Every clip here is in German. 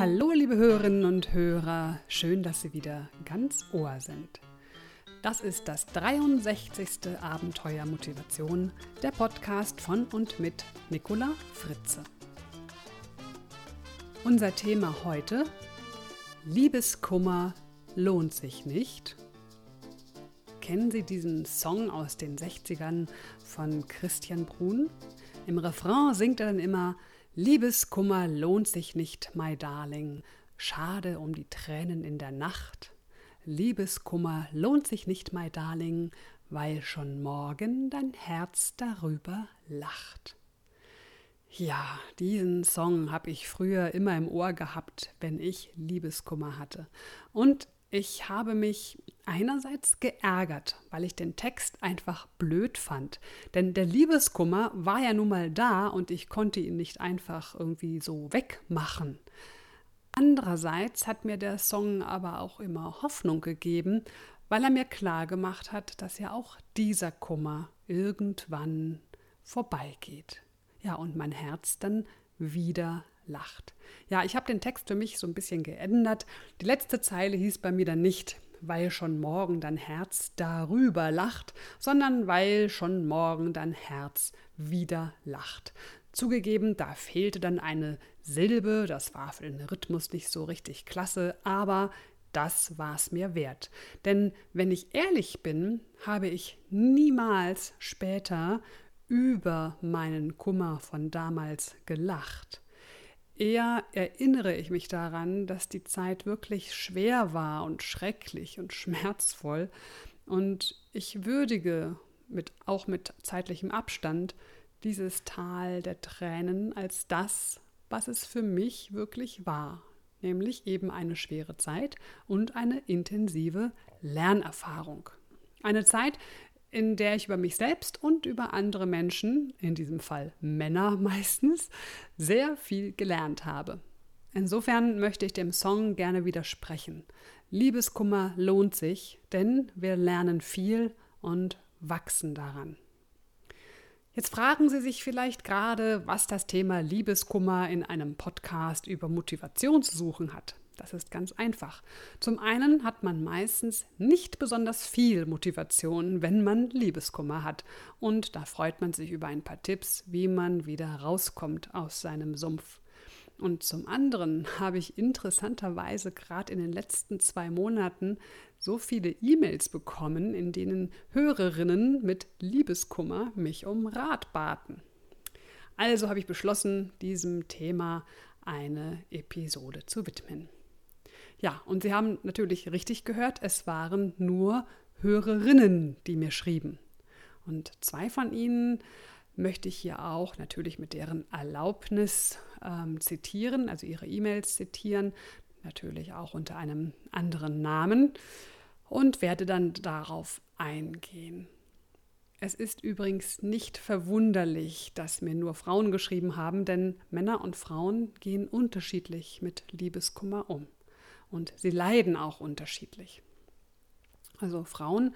Hallo, liebe Hörerinnen und Hörer, schön, dass Sie wieder ganz Ohr sind. Das ist das 63. Abenteuer Motivation, der Podcast von und mit Nicola Fritze. Unser Thema heute: Liebeskummer lohnt sich nicht. Kennen Sie diesen Song aus den 60ern von Christian Brun? Im Refrain singt er dann immer Liebeskummer lohnt sich nicht, my darling. Schade um die Tränen in der Nacht. Liebeskummer lohnt sich nicht, my darling, weil schon morgen dein Herz darüber lacht. Ja, diesen Song habe ich früher immer im Ohr gehabt, wenn ich Liebeskummer hatte. Und ich habe mich einerseits geärgert, weil ich den Text einfach blöd fand. Denn der Liebeskummer war ja nun mal da und ich konnte ihn nicht einfach irgendwie so wegmachen. Andererseits hat mir der Song aber auch immer Hoffnung gegeben, weil er mir klar gemacht hat, dass ja auch dieser Kummer irgendwann vorbeigeht. Ja, und mein Herz dann wieder lacht. Ja, ich habe den Text für mich so ein bisschen geändert. Die letzte Zeile hieß bei mir dann nicht, weil schon morgen dein Herz darüber lacht, sondern weil schon morgen dein Herz wieder lacht. Zugegeben, da fehlte dann eine Silbe, das war für den Rhythmus nicht so richtig klasse, aber das war es mir wert. Denn wenn ich ehrlich bin, habe ich niemals später über meinen Kummer von damals gelacht. Eher erinnere ich mich daran, dass die Zeit wirklich schwer war und schrecklich und schmerzvoll. Und ich würdige mit, auch mit zeitlichem Abstand dieses Tal der Tränen als das, was es für mich wirklich war, nämlich eben eine schwere Zeit und eine intensive Lernerfahrung. Eine Zeit, in der ich über mich selbst und über andere Menschen, in diesem Fall Männer meistens, sehr viel gelernt habe. Insofern möchte ich dem Song gerne widersprechen. Liebeskummer lohnt sich, denn wir lernen viel und wachsen daran. Jetzt fragen Sie sich vielleicht gerade, was das Thema Liebeskummer in einem Podcast über Motivation zu suchen hat. Das ist ganz einfach. Zum einen hat man meistens nicht besonders viel Motivation, wenn man Liebeskummer hat. Und da freut man sich über ein paar Tipps, wie man wieder rauskommt aus seinem Sumpf. Und zum anderen habe ich interessanterweise gerade in den letzten zwei Monaten so viele E-Mails bekommen, in denen Hörerinnen mit Liebeskummer mich um Rat baten. Also habe ich beschlossen, diesem Thema eine Episode zu widmen. Ja, und Sie haben natürlich richtig gehört, es waren nur Hörerinnen, die mir schrieben. Und zwei von ihnen möchte ich hier auch natürlich mit deren Erlaubnis ähm, zitieren, also ihre E-Mails zitieren, natürlich auch unter einem anderen Namen und werde dann darauf eingehen. Es ist übrigens nicht verwunderlich, dass mir nur Frauen geschrieben haben, denn Männer und Frauen gehen unterschiedlich mit Liebeskummer um und sie leiden auch unterschiedlich. Also Frauen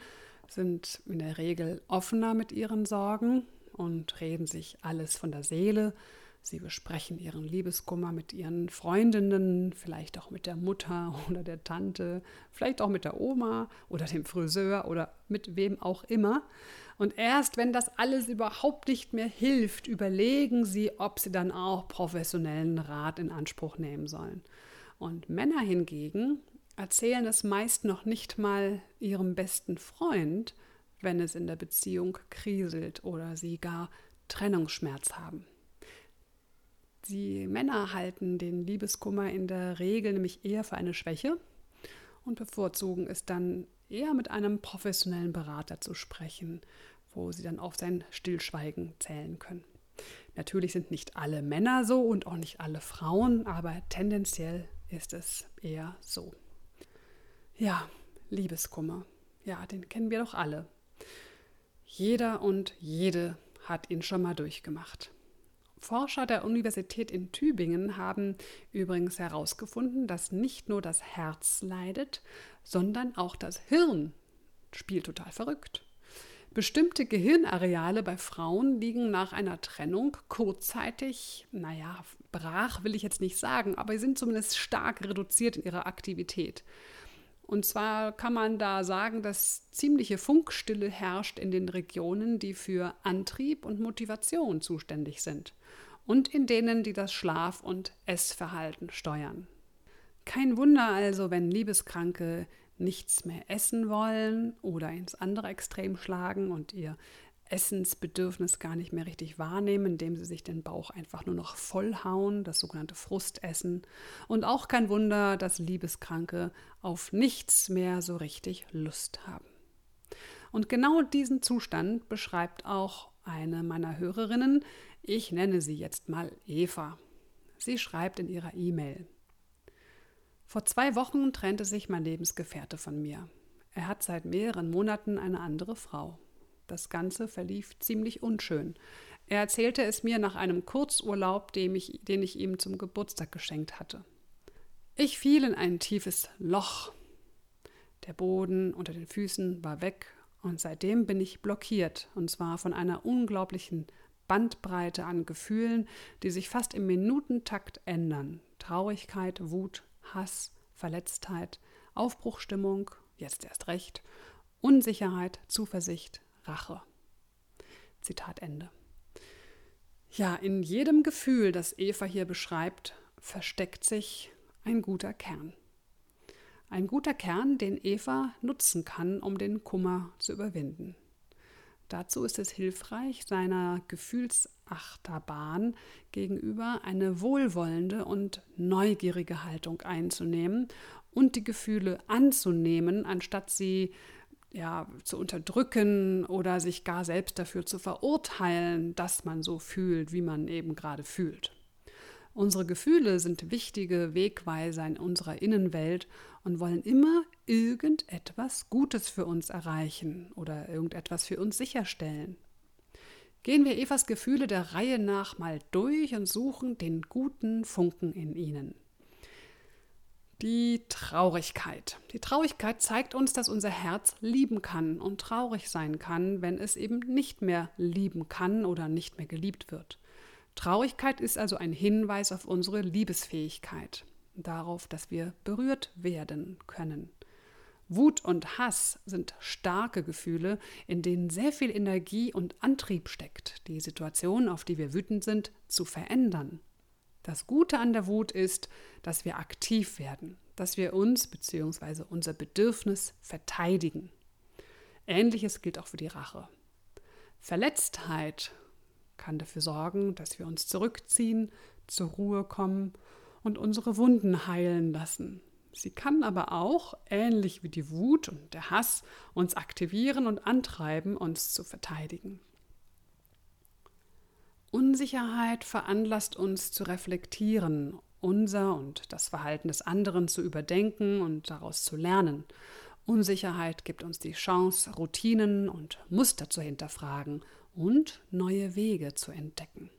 sind in der Regel offener mit ihren Sorgen und reden sich alles von der Seele. Sie besprechen ihren Liebeskummer mit ihren Freundinnen, vielleicht auch mit der Mutter oder der Tante, vielleicht auch mit der Oma oder dem Friseur oder mit wem auch immer. Und erst wenn das alles überhaupt nicht mehr hilft, überlegen sie, ob sie dann auch professionellen Rat in Anspruch nehmen sollen. Und Männer hingegen erzählen es meist noch nicht mal ihrem besten Freund, wenn es in der Beziehung kriselt oder sie gar Trennungsschmerz haben. Die Männer halten den Liebeskummer in der Regel nämlich eher für eine Schwäche und bevorzugen es dann eher mit einem professionellen Berater zu sprechen, wo sie dann auf sein Stillschweigen zählen können. Natürlich sind nicht alle Männer so und auch nicht alle Frauen, aber tendenziell ist es eher so. Ja, Liebeskummer. Ja, den kennen wir doch alle. Jeder und jede hat ihn schon mal durchgemacht. Forscher der Universität in Tübingen haben übrigens herausgefunden, dass nicht nur das Herz leidet, sondern auch das Hirn spielt total verrückt. Bestimmte Gehirnareale bei Frauen liegen nach einer Trennung kurzzeitig, naja, brach will ich jetzt nicht sagen, aber sie sind zumindest stark reduziert in ihrer Aktivität. Und zwar kann man da sagen, dass ziemliche Funkstille herrscht in den Regionen, die für Antrieb und Motivation zuständig sind und in denen, die das Schlaf- und Essverhalten steuern. Kein Wunder also, wenn Liebeskranke nichts mehr essen wollen oder ins andere Extrem schlagen und ihr Essensbedürfnis gar nicht mehr richtig wahrnehmen, indem sie sich den Bauch einfach nur noch vollhauen, das sogenannte Frustessen. Und auch kein Wunder, dass Liebeskranke auf nichts mehr so richtig Lust haben. Und genau diesen Zustand beschreibt auch eine meiner Hörerinnen. Ich nenne sie jetzt mal Eva. Sie schreibt in ihrer E-Mail. Vor zwei Wochen trennte sich mein Lebensgefährte von mir. Er hat seit mehreren Monaten eine andere Frau. Das Ganze verlief ziemlich unschön. Er erzählte es mir nach einem Kurzurlaub, den ich, den ich ihm zum Geburtstag geschenkt hatte. Ich fiel in ein tiefes Loch. Der Boden unter den Füßen war weg und seitdem bin ich blockiert, und zwar von einer unglaublichen Bandbreite an Gefühlen, die sich fast im Minutentakt ändern. Traurigkeit, Wut, Hass, Verletztheit, Aufbruchstimmung, jetzt erst recht, Unsicherheit, Zuversicht, Rache. Zitat Ende. Ja, in jedem Gefühl, das Eva hier beschreibt, versteckt sich ein guter Kern. Ein guter Kern, den Eva nutzen kann, um den Kummer zu überwinden. Dazu ist es hilfreich, seiner Gefühlsachterbahn gegenüber eine wohlwollende und neugierige Haltung einzunehmen und die Gefühle anzunehmen, anstatt sie ja, zu unterdrücken oder sich gar selbst dafür zu verurteilen, dass man so fühlt, wie man eben gerade fühlt. Unsere Gefühle sind wichtige Wegweiser in unserer Innenwelt und wollen immer irgendetwas Gutes für uns erreichen oder irgendetwas für uns sicherstellen. Gehen wir Evas Gefühle der Reihe nach mal durch und suchen den guten Funken in ihnen. Die Traurigkeit. Die Traurigkeit zeigt uns, dass unser Herz lieben kann und traurig sein kann, wenn es eben nicht mehr lieben kann oder nicht mehr geliebt wird. Traurigkeit ist also ein Hinweis auf unsere Liebesfähigkeit, darauf, dass wir berührt werden können. Wut und Hass sind starke Gefühle, in denen sehr viel Energie und Antrieb steckt, die Situation, auf die wir wütend sind, zu verändern. Das Gute an der Wut ist, dass wir aktiv werden, dass wir uns bzw. unser Bedürfnis verteidigen. Ähnliches gilt auch für die Rache. Verletztheit kann dafür sorgen, dass wir uns zurückziehen, zur Ruhe kommen und unsere Wunden heilen lassen. Sie kann aber auch, ähnlich wie die Wut und der Hass, uns aktivieren und antreiben, uns zu verteidigen. Unsicherheit veranlasst uns zu reflektieren, unser und das Verhalten des anderen zu überdenken und daraus zu lernen. Unsicherheit gibt uns die Chance, Routinen und Muster zu hinterfragen und neue Wege zu entdecken.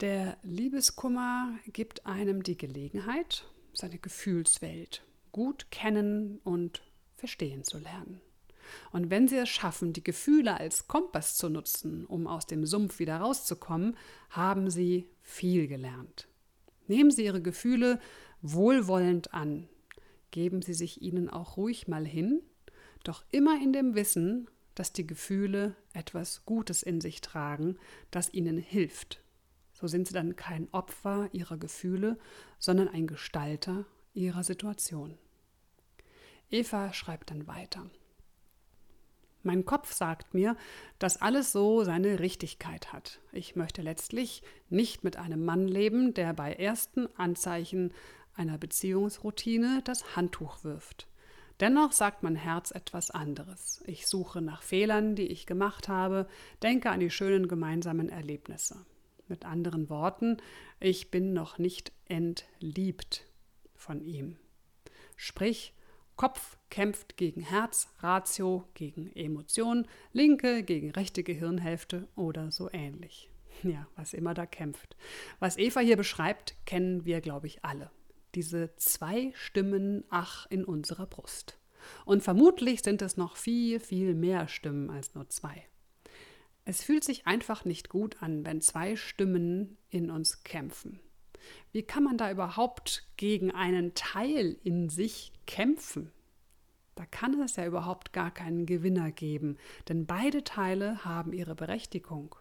Der Liebeskummer gibt einem die Gelegenheit, seine Gefühlswelt gut kennen und verstehen zu lernen. Und wenn Sie es schaffen, die Gefühle als Kompass zu nutzen, um aus dem Sumpf wieder rauszukommen, haben Sie viel gelernt. Nehmen Sie Ihre Gefühle wohlwollend an. Geben Sie sich ihnen auch ruhig mal hin, doch immer in dem Wissen, dass die Gefühle etwas Gutes in sich tragen, das ihnen hilft. So sind sie dann kein Opfer ihrer Gefühle, sondern ein Gestalter ihrer Situation. Eva schreibt dann weiter. Mein Kopf sagt mir, dass alles so seine Richtigkeit hat. Ich möchte letztlich nicht mit einem Mann leben, der bei ersten Anzeichen einer Beziehungsroutine das Handtuch wirft. Dennoch sagt mein Herz etwas anderes. Ich suche nach Fehlern, die ich gemacht habe, denke an die schönen gemeinsamen Erlebnisse. Mit anderen Worten, ich bin noch nicht entliebt von ihm. Sprich, Kopf kämpft gegen Herz, Ratio gegen Emotion, linke gegen rechte Gehirnhälfte oder so ähnlich. Ja, was immer da kämpft. Was Eva hier beschreibt, kennen wir, glaube ich, alle. Diese zwei Stimmen, ach, in unserer Brust. Und vermutlich sind es noch viel, viel mehr Stimmen als nur zwei. Es fühlt sich einfach nicht gut an, wenn zwei Stimmen in uns kämpfen. Wie kann man da überhaupt gegen einen Teil in sich kämpfen? Da kann es ja überhaupt gar keinen Gewinner geben, denn beide Teile haben ihre Berechtigung.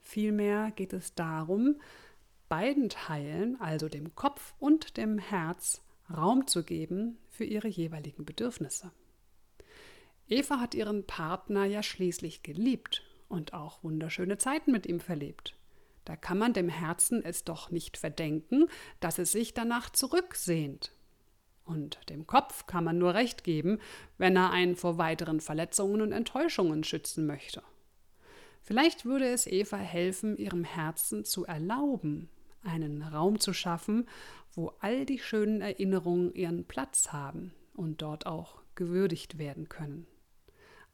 Vielmehr geht es darum, beiden Teilen, also dem Kopf und dem Herz, Raum zu geben für ihre jeweiligen Bedürfnisse. Eva hat ihren Partner ja schließlich geliebt und auch wunderschöne Zeiten mit ihm verlebt. Da kann man dem Herzen es doch nicht verdenken, dass es sich danach zurücksehnt. Und dem Kopf kann man nur recht geben, wenn er einen vor weiteren Verletzungen und Enttäuschungen schützen möchte. Vielleicht würde es Eva helfen, ihrem Herzen zu erlauben, einen Raum zu schaffen, wo all die schönen Erinnerungen ihren Platz haben und dort auch gewürdigt werden können.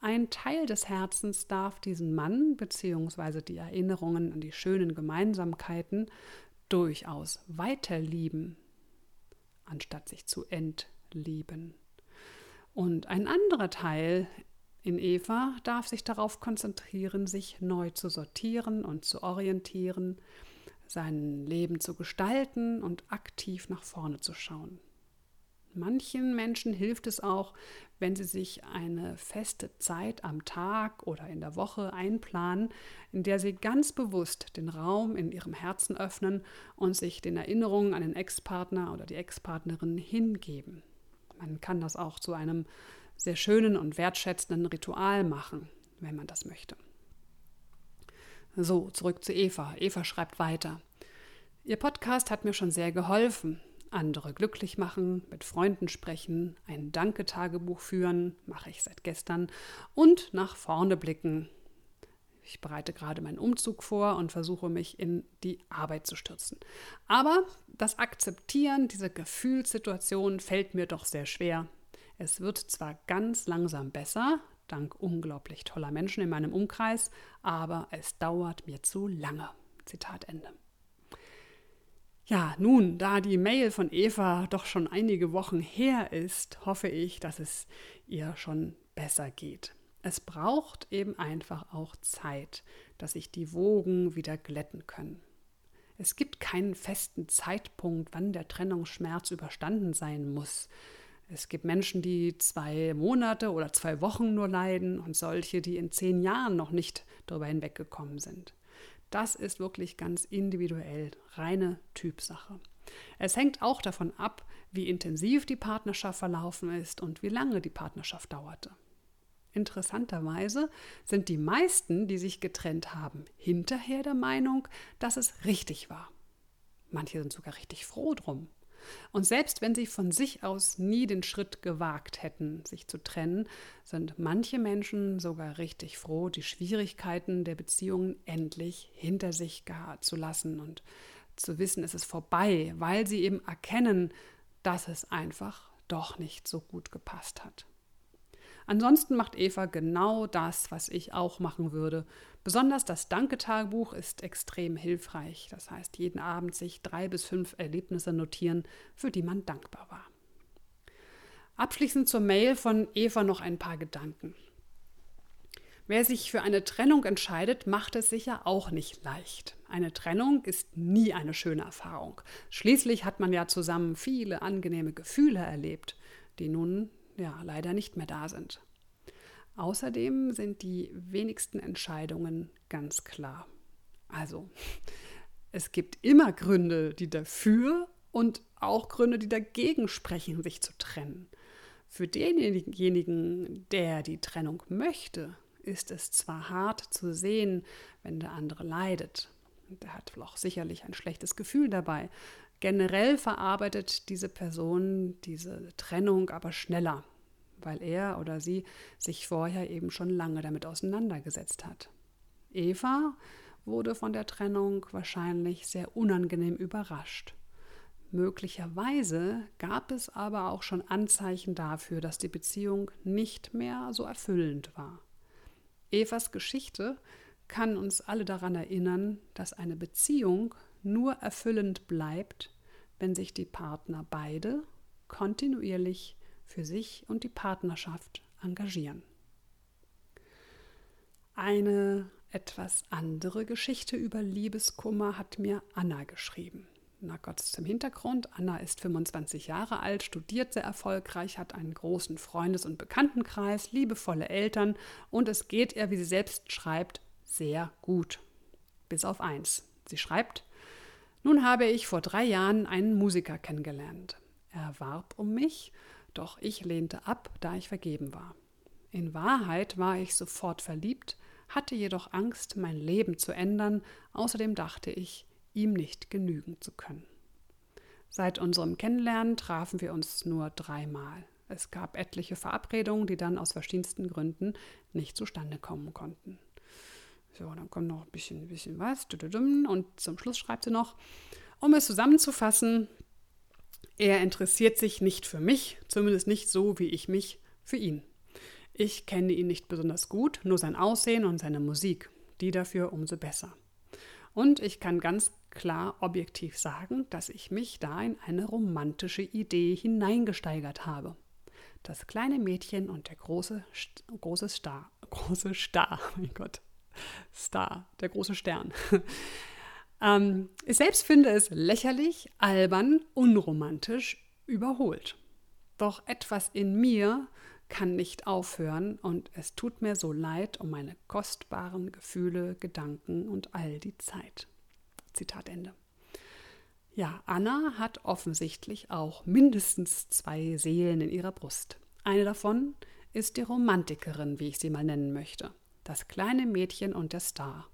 Ein Teil des Herzens darf diesen Mann bzw. die Erinnerungen an die schönen Gemeinsamkeiten durchaus weiterlieben, anstatt sich zu entlieben. Und ein anderer Teil in Eva darf sich darauf konzentrieren, sich neu zu sortieren und zu orientieren, sein Leben zu gestalten und aktiv nach vorne zu schauen. Manchen Menschen hilft es auch, wenn sie sich eine feste Zeit am Tag oder in der Woche einplanen, in der sie ganz bewusst den Raum in ihrem Herzen öffnen und sich den Erinnerungen an den Ex-Partner oder die Ex-Partnerin hingeben. Man kann das auch zu einem sehr schönen und wertschätzenden Ritual machen, wenn man das möchte. So, zurück zu Eva. Eva schreibt weiter. Ihr Podcast hat mir schon sehr geholfen. Andere glücklich machen, mit Freunden sprechen, ein Danke-Tagebuch führen, mache ich seit gestern, und nach vorne blicken. Ich bereite gerade meinen Umzug vor und versuche mich in die Arbeit zu stürzen. Aber das Akzeptieren dieser Gefühlssituation fällt mir doch sehr schwer. Es wird zwar ganz langsam besser, dank unglaublich toller Menschen in meinem Umkreis, aber es dauert mir zu lange. Zitat Ende. Ja, nun, da die Mail von Eva doch schon einige Wochen her ist, hoffe ich, dass es ihr schon besser geht. Es braucht eben einfach auch Zeit, dass sich die Wogen wieder glätten können. Es gibt keinen festen Zeitpunkt, wann der Trennungsschmerz überstanden sein muss. Es gibt Menschen, die zwei Monate oder zwei Wochen nur leiden und solche, die in zehn Jahren noch nicht darüber hinweggekommen sind. Das ist wirklich ganz individuell, reine Typsache. Es hängt auch davon ab, wie intensiv die Partnerschaft verlaufen ist und wie lange die Partnerschaft dauerte. Interessanterweise sind die meisten, die sich getrennt haben, hinterher der Meinung, dass es richtig war. Manche sind sogar richtig froh drum. Und selbst wenn sie von sich aus nie den Schritt gewagt hätten, sich zu trennen, sind manche Menschen sogar richtig froh, die Schwierigkeiten der Beziehungen endlich hinter sich zu lassen und zu wissen, es ist vorbei, weil sie eben erkennen, dass es einfach doch nicht so gut gepasst hat. Ansonsten macht Eva genau das, was ich auch machen würde. Besonders das Danke-Tagebuch ist extrem hilfreich. Das heißt, jeden Abend sich drei bis fünf Erlebnisse notieren, für die man dankbar war. Abschließend zur Mail von Eva noch ein paar Gedanken. Wer sich für eine Trennung entscheidet, macht es sicher auch nicht leicht. Eine Trennung ist nie eine schöne Erfahrung. Schließlich hat man ja zusammen viele angenehme Gefühle erlebt, die nun ja leider nicht mehr da sind. Außerdem sind die wenigsten Entscheidungen ganz klar. Also, es gibt immer Gründe, die dafür und auch Gründe, die dagegen sprechen, sich zu trennen. Für denjenigen, der die Trennung möchte, ist es zwar hart zu sehen, wenn der andere leidet. Der hat auch sicherlich ein schlechtes Gefühl dabei. Generell verarbeitet diese Person diese Trennung aber schneller weil er oder sie sich vorher eben schon lange damit auseinandergesetzt hat. Eva wurde von der Trennung wahrscheinlich sehr unangenehm überrascht. Möglicherweise gab es aber auch schon Anzeichen dafür, dass die Beziehung nicht mehr so erfüllend war. Evas Geschichte kann uns alle daran erinnern, dass eine Beziehung nur erfüllend bleibt, wenn sich die Partner beide kontinuierlich für sich und die Partnerschaft engagieren. Eine etwas andere Geschichte über Liebeskummer hat mir Anna geschrieben. Na Gott zum Hintergrund. Anna ist 25 Jahre alt, studiert sehr erfolgreich, hat einen großen Freundes- und Bekanntenkreis, liebevolle Eltern und es geht ihr, wie sie selbst schreibt, sehr gut. Bis auf eins. Sie schreibt, nun habe ich vor drei Jahren einen Musiker kennengelernt. Er warb um mich, doch ich lehnte ab, da ich vergeben war. In Wahrheit war ich sofort verliebt, hatte jedoch Angst, mein Leben zu ändern, außerdem dachte ich, ihm nicht genügen zu können. Seit unserem Kennenlernen trafen wir uns nur dreimal. Es gab etliche Verabredungen, die dann aus verschiedensten Gründen nicht zustande kommen konnten. So, dann kommt noch ein bisschen, bisschen was. Und zum Schluss schreibt sie noch, um es zusammenzufassen, er interessiert sich nicht für mich, zumindest nicht so, wie ich mich für ihn. Ich kenne ihn nicht besonders gut, nur sein Aussehen und seine Musik. Die dafür umso besser. Und ich kann ganz klar objektiv sagen, dass ich mich da in eine romantische Idee hineingesteigert habe. Das kleine Mädchen und der große, große Star, große Star, mein Gott, Star, der große Stern. ähm, ich selbst finde es lächerlich, albern, unromantisch, überholt. Doch etwas in mir kann nicht aufhören und es tut mir so leid um meine kostbaren Gefühle, Gedanken und all die Zeit. Zitat Ende. Ja, Anna hat offensichtlich auch mindestens zwei Seelen in ihrer Brust. Eine davon ist die Romantikerin, wie ich sie mal nennen möchte. Das kleine Mädchen und der Star.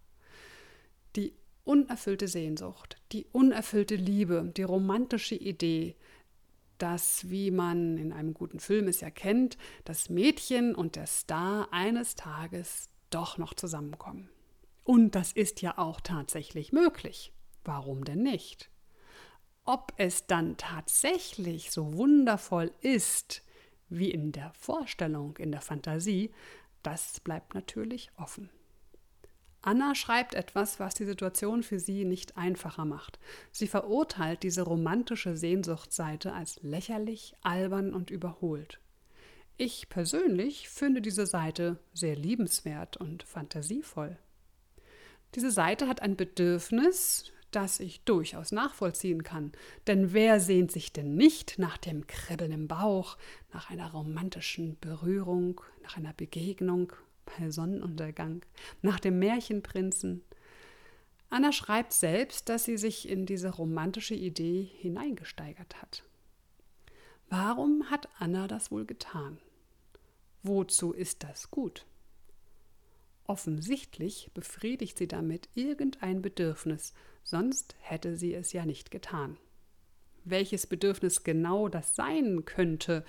Die unerfüllte Sehnsucht, die unerfüllte Liebe, die romantische Idee, dass, wie man in einem guten Film es ja kennt, das Mädchen und der Star eines Tages doch noch zusammenkommen. Und das ist ja auch tatsächlich möglich. Warum denn nicht? Ob es dann tatsächlich so wundervoll ist, wie in der Vorstellung, in der Fantasie, das bleibt natürlich offen. Anna schreibt etwas, was die Situation für sie nicht einfacher macht. Sie verurteilt diese romantische Sehnsuchtsseite als lächerlich, albern und überholt. Ich persönlich finde diese Seite sehr liebenswert und fantasievoll. Diese Seite hat ein Bedürfnis, das ich durchaus nachvollziehen kann. Denn wer sehnt sich denn nicht nach dem Kribbeln im Bauch, nach einer romantischen Berührung, nach einer Begegnung bei Sonnenuntergang, nach dem Märchenprinzen? Anna schreibt selbst, dass sie sich in diese romantische Idee hineingesteigert hat. Warum hat Anna das wohl getan? Wozu ist das gut? Offensichtlich befriedigt sie damit irgendein Bedürfnis, sonst hätte sie es ja nicht getan. Welches Bedürfnis genau das sein könnte,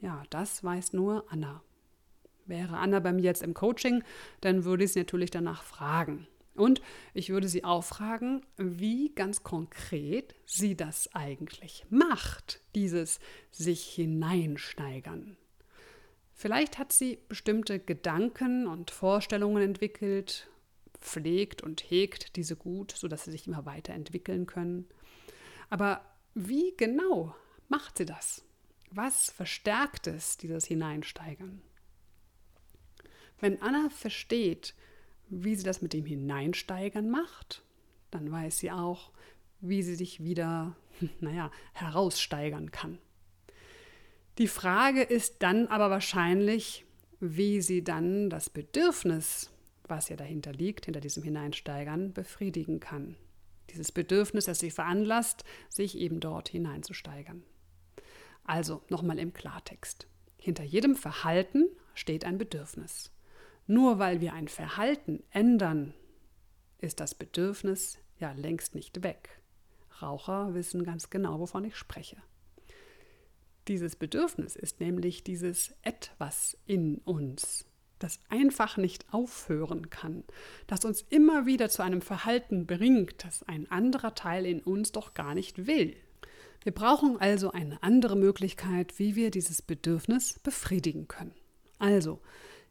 ja, das weiß nur Anna. Wäre Anna bei mir jetzt im Coaching, dann würde ich sie natürlich danach fragen. Und ich würde sie auch fragen, wie ganz konkret sie das eigentlich macht, dieses sich hineinsteigern. Vielleicht hat sie bestimmte Gedanken und Vorstellungen entwickelt, pflegt und hegt diese gut, sodass sie sich immer weiterentwickeln können. Aber wie genau macht sie das? Was verstärkt es, dieses Hineinsteigern? Wenn Anna versteht, wie sie das mit dem Hineinsteigern macht, dann weiß sie auch, wie sie sich wieder, naja, heraussteigern kann. Die Frage ist dann aber wahrscheinlich, wie sie dann das Bedürfnis, was ja dahinter liegt, hinter diesem Hineinsteigern, befriedigen kann. Dieses Bedürfnis, das sie veranlasst, sich eben dort hineinzusteigern. Also nochmal im Klartext. Hinter jedem Verhalten steht ein Bedürfnis. Nur weil wir ein Verhalten ändern, ist das Bedürfnis ja längst nicht weg. Raucher wissen ganz genau, wovon ich spreche. Dieses Bedürfnis ist nämlich dieses etwas in uns, das einfach nicht aufhören kann, das uns immer wieder zu einem Verhalten bringt, das ein anderer Teil in uns doch gar nicht will. Wir brauchen also eine andere Möglichkeit, wie wir dieses Bedürfnis befriedigen können. Also,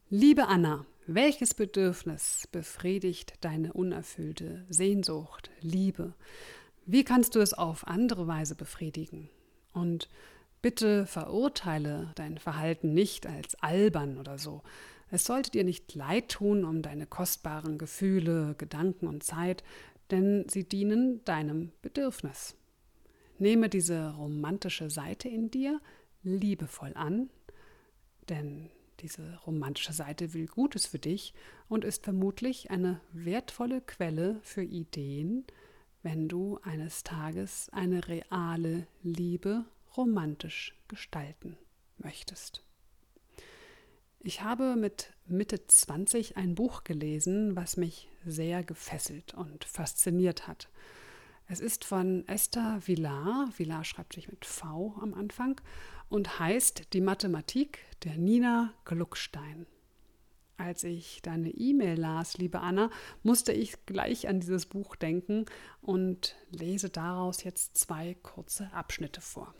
liebe Anna, welches Bedürfnis befriedigt deine unerfüllte Sehnsucht, Liebe? Wie kannst du es auf andere Weise befriedigen? Und Bitte verurteile dein Verhalten nicht als albern oder so. Es sollte dir nicht leid tun um deine kostbaren Gefühle, Gedanken und Zeit, denn sie dienen deinem Bedürfnis. Nehme diese romantische Seite in dir liebevoll an, denn diese romantische Seite will Gutes für dich und ist vermutlich eine wertvolle Quelle für Ideen, wenn du eines Tages eine reale Liebe romantisch gestalten möchtest. Ich habe mit Mitte 20 ein Buch gelesen, was mich sehr gefesselt und fasziniert hat. Es ist von Esther Villar, Villar schreibt sich mit V am Anfang, und heißt Die Mathematik der Nina Gluckstein. Als ich deine E-Mail las, liebe Anna, musste ich gleich an dieses Buch denken und lese daraus jetzt zwei kurze Abschnitte vor.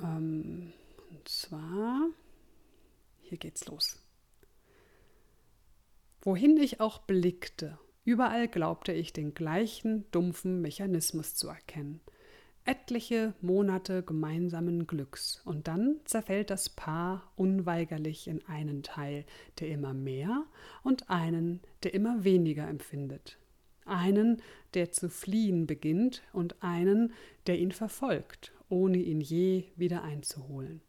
Ähm, und zwar, hier geht's los. Wohin ich auch blickte, überall glaubte ich den gleichen dumpfen Mechanismus zu erkennen – etliche Monate gemeinsamen Glücks, und dann zerfällt das Paar unweigerlich in einen Teil, der immer mehr und einen, der immer weniger empfindet, einen, der zu fliehen beginnt und einen, der ihn verfolgt, ohne ihn je wieder einzuholen.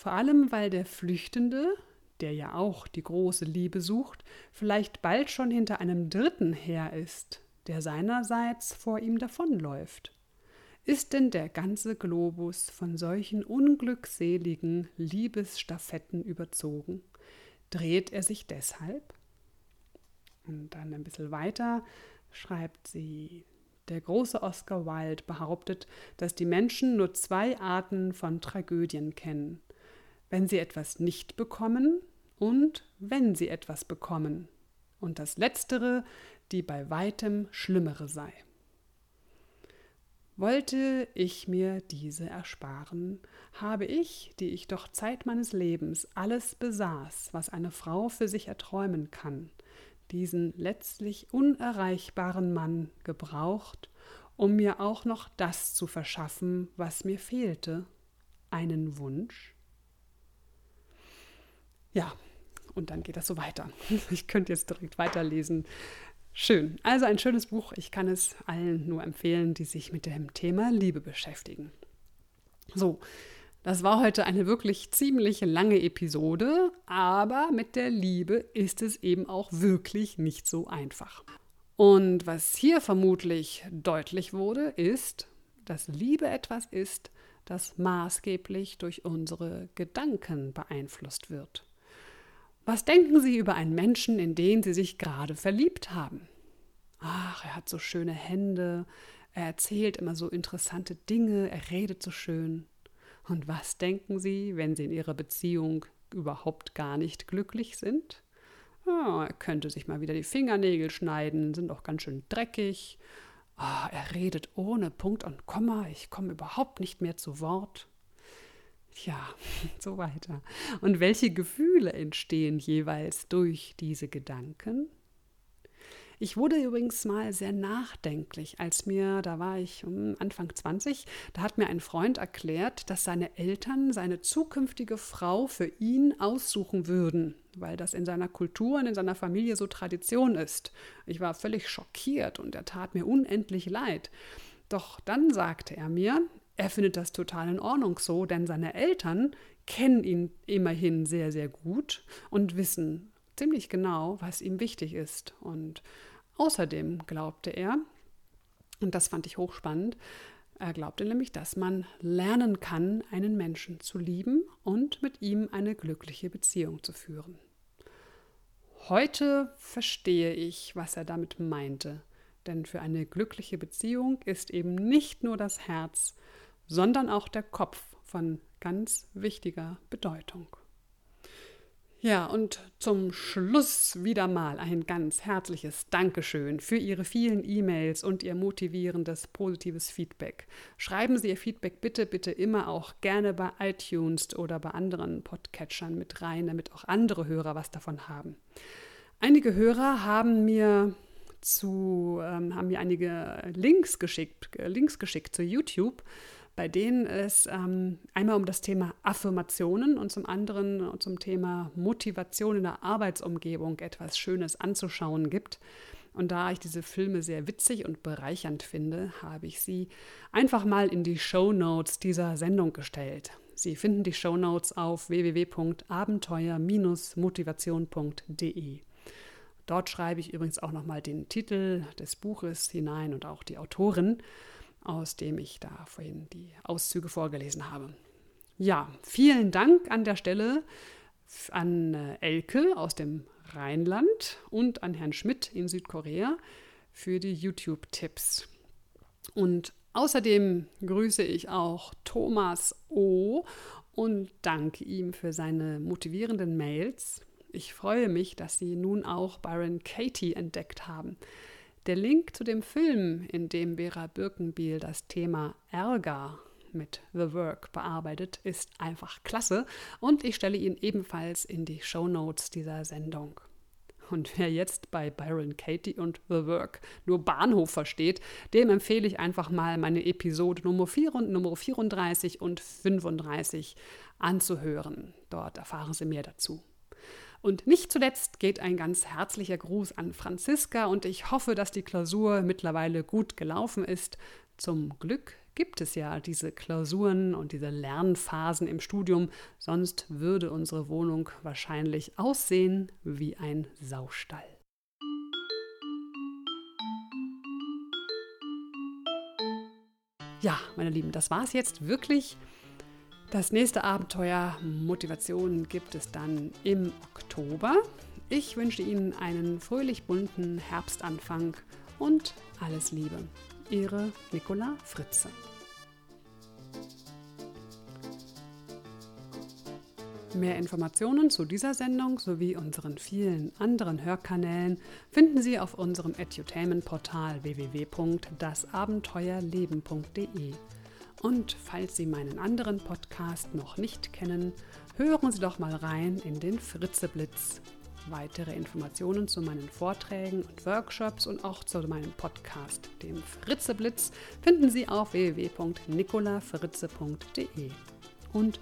Vor allem, weil der Flüchtende, der ja auch die große Liebe sucht, vielleicht bald schon hinter einem Dritten her ist, der seinerseits vor ihm davonläuft. Ist denn der ganze Globus von solchen unglückseligen Liebesstaffetten überzogen? Dreht er sich deshalb? Und dann ein bisschen weiter schreibt sie, der große Oscar Wilde behauptet, dass die Menschen nur zwei Arten von Tragödien kennen. Wenn sie etwas nicht bekommen und wenn sie etwas bekommen. Und das Letztere die bei weitem schlimmere sei. Wollte ich mir diese ersparen, habe ich, die ich doch Zeit meines Lebens alles besaß, was eine Frau für sich erträumen kann, diesen letztlich unerreichbaren Mann gebraucht, um mir auch noch das zu verschaffen, was mir fehlte, einen Wunsch? Ja, und dann geht das so weiter. Ich könnte jetzt direkt weiterlesen. Schön. Also ein schönes Buch. Ich kann es allen nur empfehlen, die sich mit dem Thema Liebe beschäftigen. So, das war heute eine wirklich ziemlich lange Episode, aber mit der Liebe ist es eben auch wirklich nicht so einfach. Und was hier vermutlich deutlich wurde, ist, dass Liebe etwas ist, das maßgeblich durch unsere Gedanken beeinflusst wird. Was denken Sie über einen Menschen, in den Sie sich gerade verliebt haben? Ach, er hat so schöne Hände, er erzählt immer so interessante Dinge, er redet so schön. Und was denken Sie, wenn Sie in Ihrer Beziehung überhaupt gar nicht glücklich sind? Oh, er könnte sich mal wieder die Fingernägel schneiden, sind auch ganz schön dreckig. Oh, er redet ohne Punkt und Komma, ich komme überhaupt nicht mehr zu Wort. Ja, so weiter. Und welche Gefühle entstehen jeweils durch diese Gedanken? Ich wurde übrigens mal sehr nachdenklich, als mir, da war ich Anfang 20, da hat mir ein Freund erklärt, dass seine Eltern seine zukünftige Frau für ihn aussuchen würden, weil das in seiner Kultur und in seiner Familie so Tradition ist. Ich war völlig schockiert und er tat mir unendlich leid. Doch dann sagte er mir, er findet das total in Ordnung so, denn seine Eltern kennen ihn immerhin sehr, sehr gut und wissen ziemlich genau, was ihm wichtig ist. Und außerdem glaubte er, und das fand ich hochspannend, er glaubte nämlich, dass man lernen kann, einen Menschen zu lieben und mit ihm eine glückliche Beziehung zu führen. Heute verstehe ich, was er damit meinte, denn für eine glückliche Beziehung ist eben nicht nur das Herz, sondern auch der Kopf von ganz wichtiger Bedeutung. Ja, und zum Schluss wieder mal ein ganz herzliches Dankeschön für Ihre vielen E-Mails und Ihr motivierendes, positives Feedback. Schreiben Sie Ihr Feedback bitte, bitte immer auch gerne bei iTunes oder bei anderen Podcatchern mit rein, damit auch andere Hörer was davon haben. Einige Hörer haben mir zu, ähm, haben mir einige Links geschickt, Links geschickt zu YouTube bei denen es ähm, einmal um das Thema Affirmationen und zum anderen zum Thema Motivation in der Arbeitsumgebung etwas Schönes anzuschauen gibt. Und da ich diese Filme sehr witzig und bereichernd finde, habe ich sie einfach mal in die Show Notes dieser Sendung gestellt. Sie finden die Show Notes auf www.abenteuer-motivation.de. Dort schreibe ich übrigens auch nochmal den Titel des Buches hinein und auch die Autorin aus dem ich da vorhin die Auszüge vorgelesen habe. Ja, vielen Dank an der Stelle an äh, Elke aus dem Rheinland und an Herrn Schmidt in Südkorea für die YouTube-Tipps. Und außerdem grüße ich auch Thomas O. und danke ihm für seine motivierenden Mails. Ich freue mich, dass Sie nun auch Byron Katie entdeckt haben. Der Link zu dem Film, in dem Vera Birkenbiel das Thema Ärger mit The Work bearbeitet, ist einfach klasse und ich stelle ihn ebenfalls in die Show Notes dieser Sendung. Und wer jetzt bei Byron Katie und The Work nur Bahnhof versteht, dem empfehle ich einfach mal meine Episode Nummer 4 und Nummer 34 und 35 anzuhören. Dort erfahren Sie mehr dazu. Und nicht zuletzt geht ein ganz herzlicher Gruß an Franziska und ich hoffe, dass die Klausur mittlerweile gut gelaufen ist. Zum Glück gibt es ja diese Klausuren und diese Lernphasen im Studium, sonst würde unsere Wohnung wahrscheinlich aussehen wie ein Saustall. Ja, meine Lieben, das war es jetzt wirklich das nächste Abenteuer Motivation gibt es dann im Oktober. Ich wünsche Ihnen einen fröhlich bunten Herbstanfang und alles Liebe. Ihre Nicola Fritze. Mehr Informationen zu dieser Sendung sowie unseren vielen anderen Hörkanälen finden Sie auf unserem Edutainment-Portal www.dasabenteuerleben.de. Und falls Sie meinen anderen Podcast noch nicht kennen, hören Sie doch mal rein in den Fritzeblitz. Weitere Informationen zu meinen Vorträgen und Workshops und auch zu meinem Podcast, dem Fritzeblitz, finden Sie auf www.nicolafritze.de. Und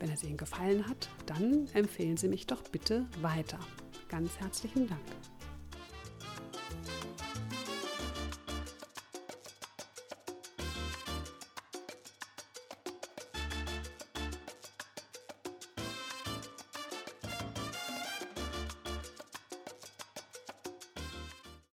wenn es Ihnen gefallen hat, dann empfehlen Sie mich doch bitte weiter. Ganz herzlichen Dank.